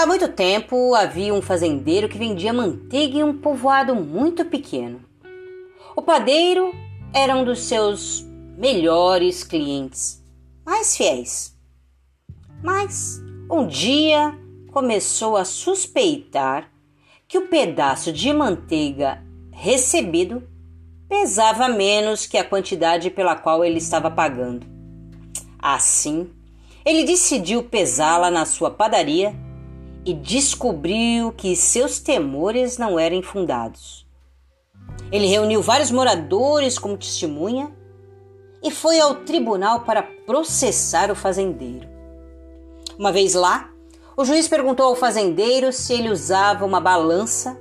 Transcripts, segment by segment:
Há muito tempo havia um fazendeiro que vendia manteiga em um povoado muito pequeno. O padeiro era um dos seus melhores clientes, mais fiéis. Mas um dia começou a suspeitar que o pedaço de manteiga recebido pesava menos que a quantidade pela qual ele estava pagando. Assim, ele decidiu pesá-la na sua padaria e descobriu que seus temores não eram infundados. Ele reuniu vários moradores como testemunha e foi ao tribunal para processar o fazendeiro. Uma vez lá, o juiz perguntou ao fazendeiro se ele usava uma balança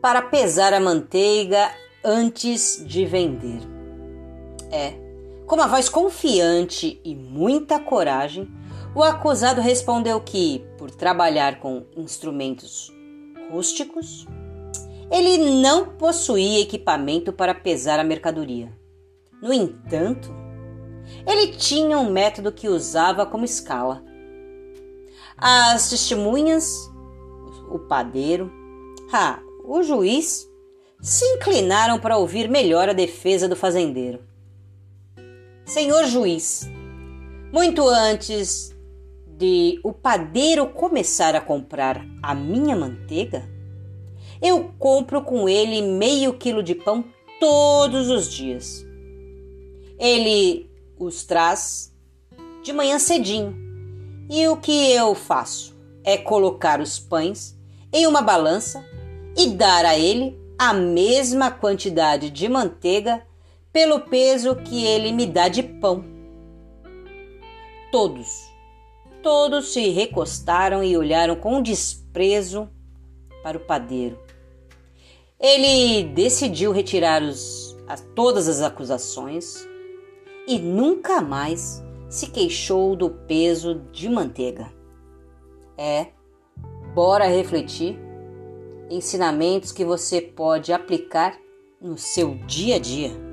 para pesar a manteiga antes de vender. É, com uma voz confiante e muita coragem, o acusado respondeu que, por trabalhar com instrumentos rústicos, ele não possuía equipamento para pesar a mercadoria. No entanto, ele tinha um método que usava como escala. As testemunhas, o padeiro, ah, o juiz se inclinaram para ouvir melhor a defesa do fazendeiro. Senhor juiz, muito antes de o padeiro começar a comprar a minha manteiga, eu compro com ele meio quilo de pão todos os dias. Ele os traz de manhã cedinho e o que eu faço é colocar os pães em uma balança e dar a ele a mesma quantidade de manteiga pelo peso que ele me dá de pão. Todos, todos se recostaram e olharam com desprezo para o padeiro. Ele decidiu retirar os, as, todas as acusações e nunca mais se queixou do peso de manteiga. É, bora refletir ensinamentos que você pode aplicar no seu dia a dia.